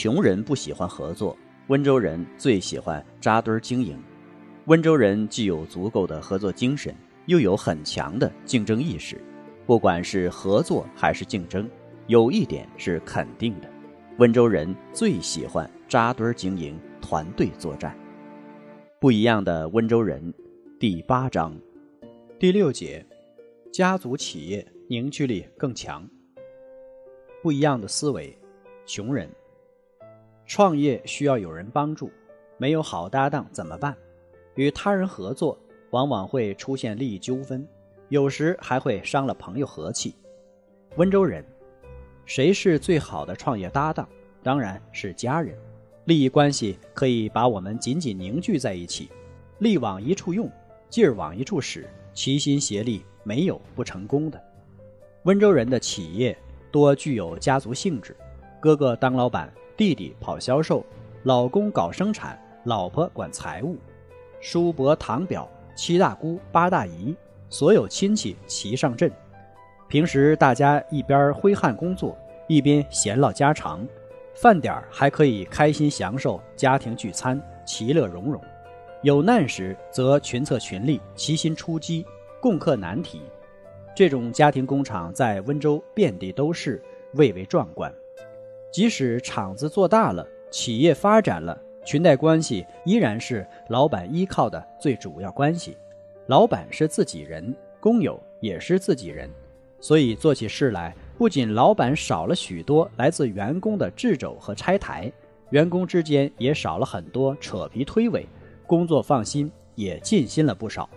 穷人不喜欢合作。温州人最喜欢扎堆儿经营。温州人既有足够的合作精神，又有很强的竞争意识。不管是合作还是竞争，有一点是肯定的：温州人最喜欢扎堆儿经营、团队作战。不一样的温州人，第八章，第六节，家族企业凝聚力更强。不一样的思维，穷人。创业需要有人帮助，没有好搭档怎么办？与他人合作往往会出现利益纠纷，有时还会伤了朋友和气。温州人，谁是最好的创业搭档？当然是家人。利益关系可以把我们紧紧凝聚在一起，力往一处用，劲儿往一处使，齐心协力，没有不成功的。温州人的企业多具有家族性质，哥哥当老板。弟弟跑销售，老公搞生产，老婆管财务，叔伯堂表，七大姑八大姨，所有亲戚齐上阵。平时大家一边挥汗工作，一边闲唠家常，饭点儿还可以开心享受家庭聚餐，其乐融融。有难时则群策群力，齐心出击，共克难题。这种家庭工厂在温州遍地都是，蔚为壮观。即使厂子做大了，企业发展了，裙带关系依然是老板依靠的最主要关系。老板是自己人，工友也是自己人，所以做起事来，不仅老板少了许多来自员工的掣肘和拆台，员工之间也少了很多扯皮推诿，工作放心，也尽心了不少。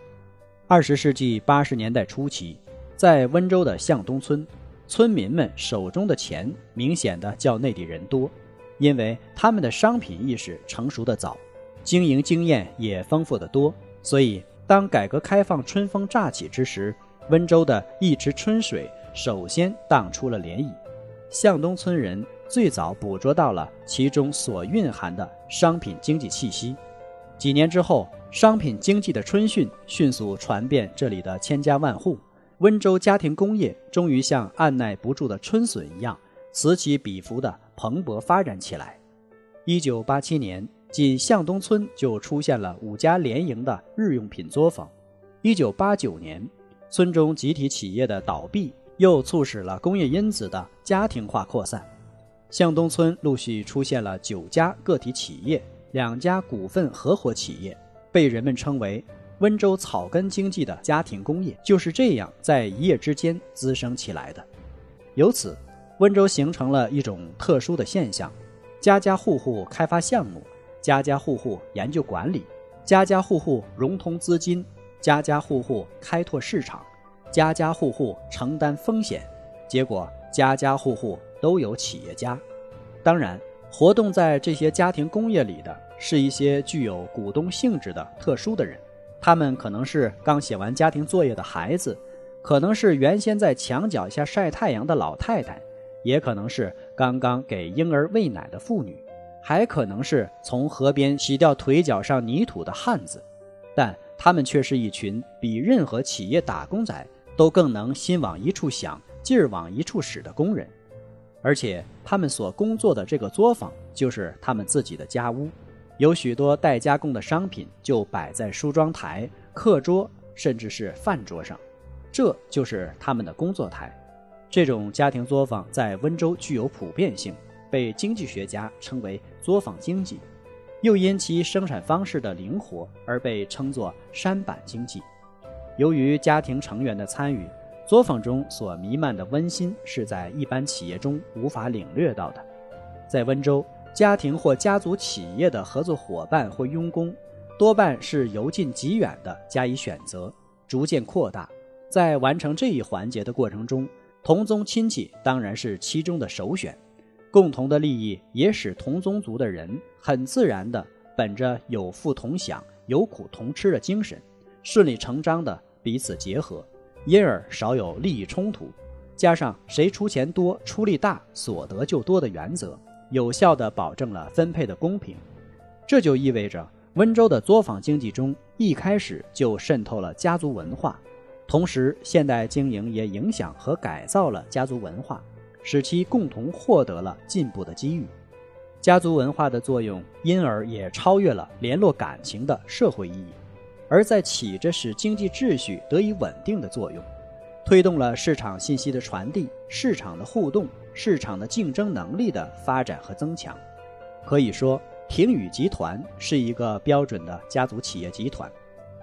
二十世纪八十年代初期，在温州的向东村。村民们手中的钱明显的较内地人多，因为他们的商品意识成熟的早，经营经验也丰富的多，所以当改革开放春风乍起之时，温州的一池春水首先荡出了涟漪。向东村人最早捕捉到了其中所蕴含的商品经济气息，几年之后，商品经济的春讯迅速传遍这里的千家万户。温州家庭工业终于像按耐不住的春笋一样，此起彼伏地蓬勃发展起来。一九八七年，仅向东村就出现了五家联营的日用品作坊。一九八九年，村中集体企业的倒闭又促使了工业因子的家庭化扩散。向东村陆续出现了九家个体企业、两家股份合伙企业，被人们称为。温州草根经济的家庭工业就是这样在一夜之间滋生起来的，由此，温州形成了一种特殊的现象：家家户户开发项目，家家户户研究管理，家家户户融通资金，家家户户开拓市场，家家户户承担风险，结果家家户户都有企业家。当然，活动在这些家庭工业里的是一些具有股东性质的特殊的人。他们可能是刚写完家庭作业的孩子，可能是原先在墙角下晒太阳的老太太，也可能是刚刚给婴儿喂奶的妇女，还可能是从河边洗掉腿脚上泥土的汉子。但他们却是一群比任何企业打工仔都更能心往一处想、劲儿往一处使的工人，而且他们所工作的这个作坊就是他们自己的家屋。有许多待加工的商品就摆在梳妆台、课桌，甚至是饭桌上，这就是他们的工作台。这种家庭作坊在温州具有普遍性，被经济学家称为作坊经济，又因其生产方式的灵活而被称作山板经济。由于家庭成员的参与，作坊中所弥漫的温馨是在一般企业中无法领略到的。在温州。家庭或家族企业的合作伙伴或佣工，多半是由近及远的加以选择，逐渐扩大。在完成这一环节的过程中，同宗亲戚当然是其中的首选。共同的利益也使同宗族的人很自然地本着有福同享、有苦同吃的精神，顺理成章地彼此结合，因而少有利益冲突。加上谁出钱多、出力大，所得就多的原则，有效地保证了分配的公平。这就意味着温州的作坊经济中一开始就渗透了家族文化，同时现代经营也影响和改造了家族文化。使其共同获得了进步的机遇，家族文化的作用因而也超越了联络感情的社会意义，而在起着使经济秩序得以稳定的作用，推动了市场信息的传递、市场的互动、市场的竞争能力的发展和增强。可以说，廷宇集团是一个标准的家族企业集团，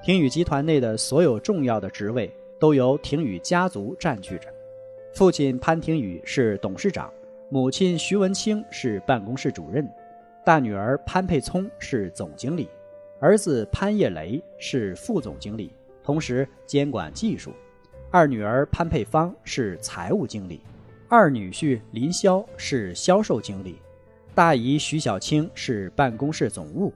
廷宇集团内的所有重要的职位都由廷宇家族占据着。父亲潘廷宇是董事长，母亲徐文清是办公室主任，大女儿潘佩聪是总经理，儿子潘叶雷是副总经理，同时监管技术。二女儿潘佩芳是财务经理，二女婿林霄是销售经理，大姨徐小青是办公室总务，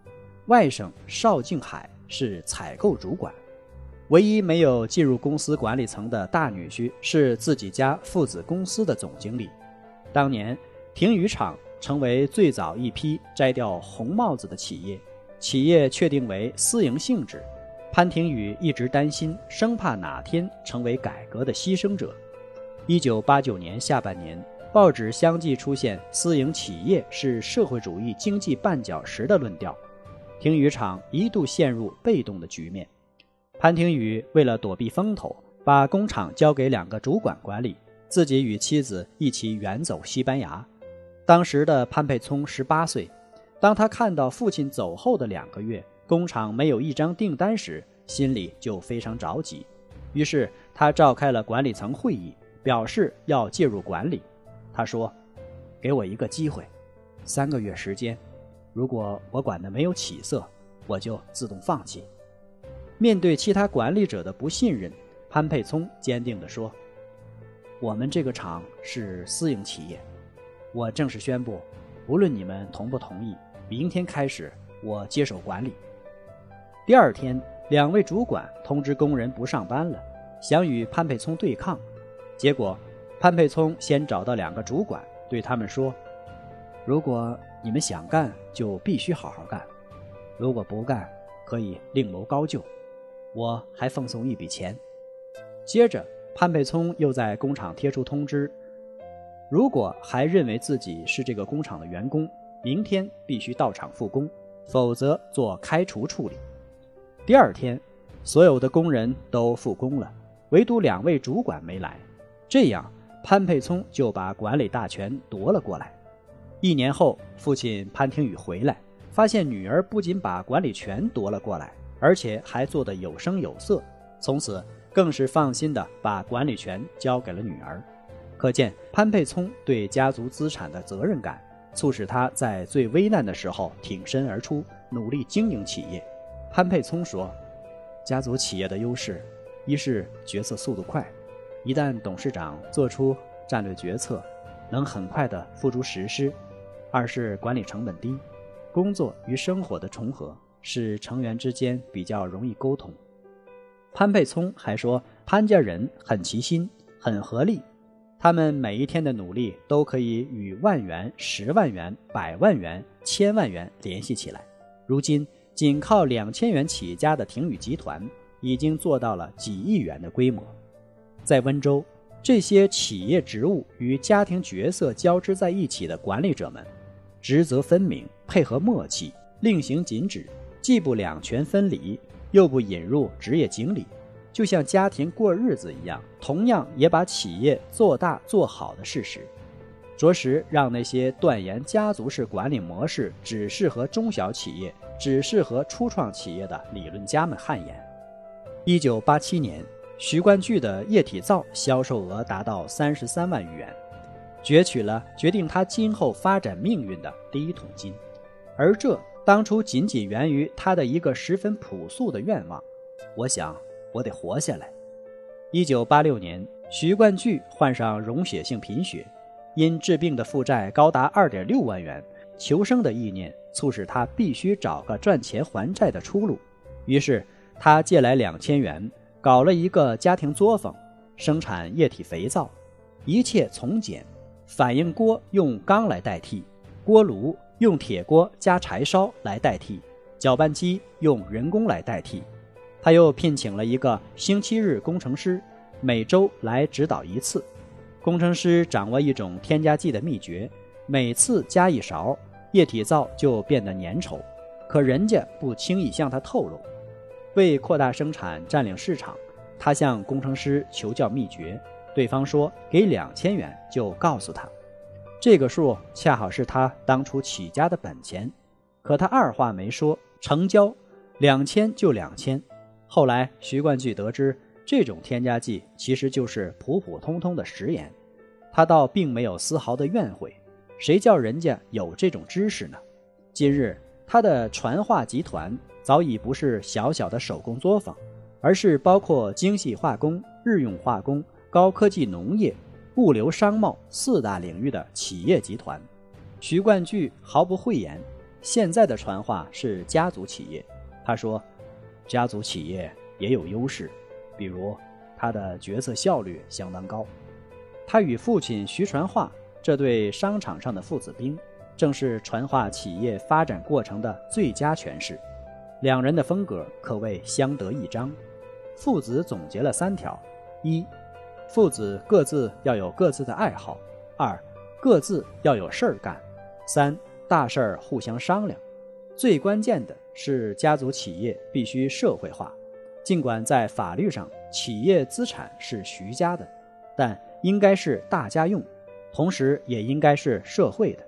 外甥邵静海是采购主管。唯一没有进入公司管理层的大女婿是自己家父子公司的总经理。当年，廷宇厂成为最早一批摘掉红帽子的企业，企业确定为私营性质。潘廷宇一直担心，生怕哪天成为改革的牺牲者。一九八九年下半年，报纸相继出现“私营企业是社会主义经济绊脚石”的论调，廷宇厂一度陷入被动的局面。潘廷宇为了躲避风头，把工厂交给两个主管管理，自己与妻子一起远走西班牙。当时的潘佩聪十八岁，当他看到父亲走后的两个月，工厂没有一张订单时，心里就非常着急。于是他召开了管理层会议，表示要介入管理。他说：“给我一个机会，三个月时间，如果我管的没有起色，我就自动放弃。”面对其他管理者的不信任，潘佩聪坚定地说：“我们这个厂是私营企业，我正式宣布，无论你们同不同意，明天开始我接手管理。”第二天，两位主管通知工人不上班了，想与潘佩聪对抗。结果，潘佩聪先找到两个主管，对他们说：“如果你们想干，就必须好好干；如果不干，可以另谋高就。”我还奉送一笔钱。接着，潘佩聪又在工厂贴出通知：如果还认为自己是这个工厂的员工，明天必须到厂复工，否则做开除处理。第二天，所有的工人都复工了，唯独两位主管没来。这样，潘佩聪就把管理大权夺了过来。一年后，父亲潘廷宇回来，发现女儿不仅把管理权夺了过来。而且还做得有声有色，从此更是放心地把管理权交给了女儿。可见潘佩聪对家族资产的责任感，促使他在最危难的时候挺身而出，努力经营企业。潘佩聪说：“家族企业的优势，一是决策速度快，一旦董事长做出战略决策，能很快的付诸实施；二是管理成本低，工作与生活的重合。”使成员之间比较容易沟通。潘佩聪还说，潘家人很齐心，很合力，他们每一天的努力都可以与万元、十万元、百万元、千万元联系起来。如今，仅靠两千元起家的廷宇集团，已经做到了几亿元的规模。在温州，这些企业职务与家庭角色交织在一起的管理者们，职责分明，配合默契，令行禁止。既不两权分离，又不引入职业经理，就像家庭过日子一样，同样也把企业做大做好的事实，着实让那些断言家族式管理模式只适合中小企业、只适合初创企业的理论家们汗颜。一九八七年，徐冠巨的液体皂销售额达到三十三万余元，攫取了决定他今后发展命运的第一桶金，而这。当初仅仅源于他的一个十分朴素的愿望，我想我得活下来。一九八六年，徐冠巨患上溶血性贫血，因治病的负债高达二点六万元，求生的意念促使他必须找个赚钱还债的出路。于是，他借来两千元，搞了一个家庭作坊，生产液体肥皂，一切从简。反应锅用钢来代替，锅炉用铁锅加柴烧来代替，搅拌机用人工来代替。他又聘请了一个星期日工程师，每周来指导一次。工程师掌握一种添加剂的秘诀，每次加一勺，液体皂就变得粘稠。可人家不轻易向他透露。为扩大生产、占领市场，他向工程师求教秘诀。对方说给两千元就告诉他，这个数恰好是他当初起家的本钱。可他二话没说，成交，两千就两千。后来徐冠巨得知这种添加剂其实就是普普通通的食盐，他倒并没有丝毫的怨悔。谁叫人家有这种知识呢？今日他的传化集团早已不是小小的手工作坊，而是包括精细化工、日用化工。高科技农业、物流商贸四大领域的企业集团，徐冠巨毫不讳言，现在的传话是家族企业。他说，家族企业也有优势，比如他的决策效率相当高。他与父亲徐传化这对商场上的父子兵，正是传化企业发展过程的最佳诠释。两人的风格可谓相得益彰。父子总结了三条：一。父子各自要有各自的爱好，二，各自要有事儿干，三，大事儿互相商量。最关键的是，家族企业必须社会化。尽管在法律上，企业资产是徐家的，但应该是大家用，同时也应该是社会的。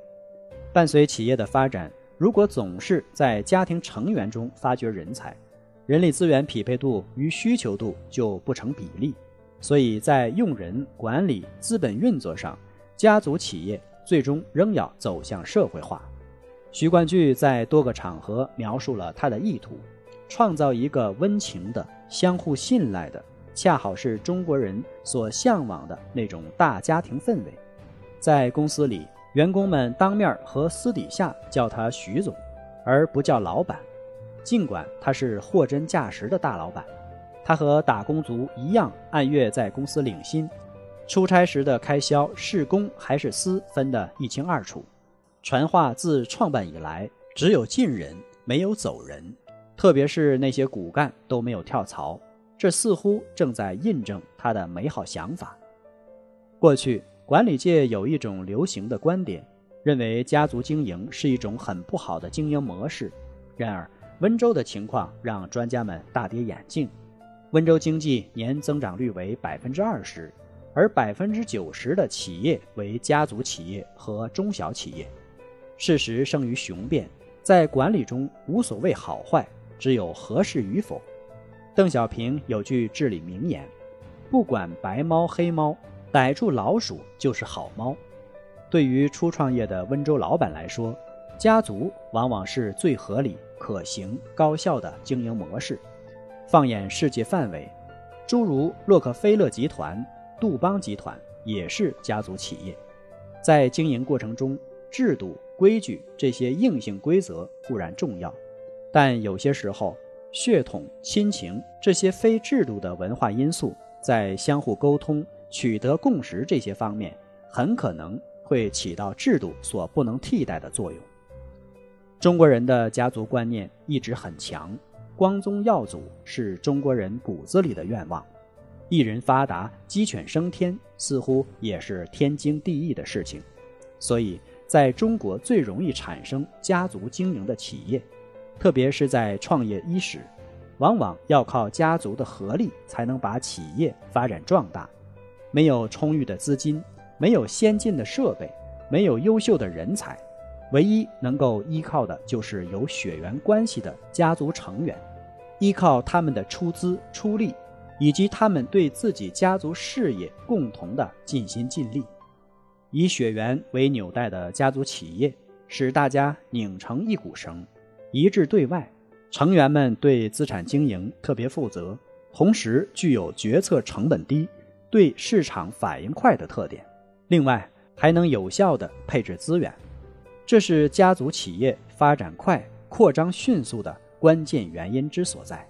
伴随企业的发展，如果总是在家庭成员中发掘人才，人力资源匹配度与需求度就不成比例。所以在用人、管理、资本运作上，家族企业最终仍要走向社会化。徐冠巨在多个场合描述了他的意图：创造一个温情的、相互信赖的，恰好是中国人所向往的那种大家庭氛围。在公司里，员工们当面和私底下叫他徐总，而不叫老板，尽管他是货真价实的大老板。他和打工族一样，按月在公司领薪，出差时的开销是公还是私分得一清二楚。传话自创办以来，只有进人，没有走人，特别是那些骨干都没有跳槽，这似乎正在印证他的美好想法。过去管理界有一种流行的观点，认为家族经营是一种很不好的经营模式。然而温州的情况让专家们大跌眼镜。温州经济年增长率为百分之二十，而百分之九十的企业为家族企业和中小企业。事实胜于雄辩，在管理中无所谓好坏，只有合适与否。邓小平有句至理名言：“不管白猫黑猫，逮住老鼠就是好猫。”对于初创业的温州老板来说，家族往往是最合理、可行、高效的经营模式。放眼世界范围，诸如洛克菲勒集团、杜邦集团也是家族企业。在经营过程中，制度、规矩这些硬性规则固然重要，但有些时候，血统、亲情这些非制度的文化因素，在相互沟通、取得共识这些方面，很可能会起到制度所不能替代的作用。中国人的家族观念一直很强。光宗耀祖是中国人骨子里的愿望，一人发达、鸡犬升天似乎也是天经地义的事情。所以，在中国最容易产生家族经营的企业，特别是在创业伊始，往往要靠家族的合力才能把企业发展壮大。没有充裕的资金，没有先进的设备，没有优秀的人才。唯一能够依靠的就是有血缘关系的家族成员，依靠他们的出资出力，以及他们对自己家族事业共同的尽心尽力，以血缘为纽带的家族企业，使大家拧成一股绳，一致对外。成员们对资产经营特别负责，同时具有决策成本低、对市场反应快的特点。另外，还能有效地配置资源，这是家族企业发展快、扩张迅速的关键原因之所在。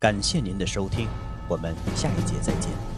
感谢您的收听，我们下一节再见。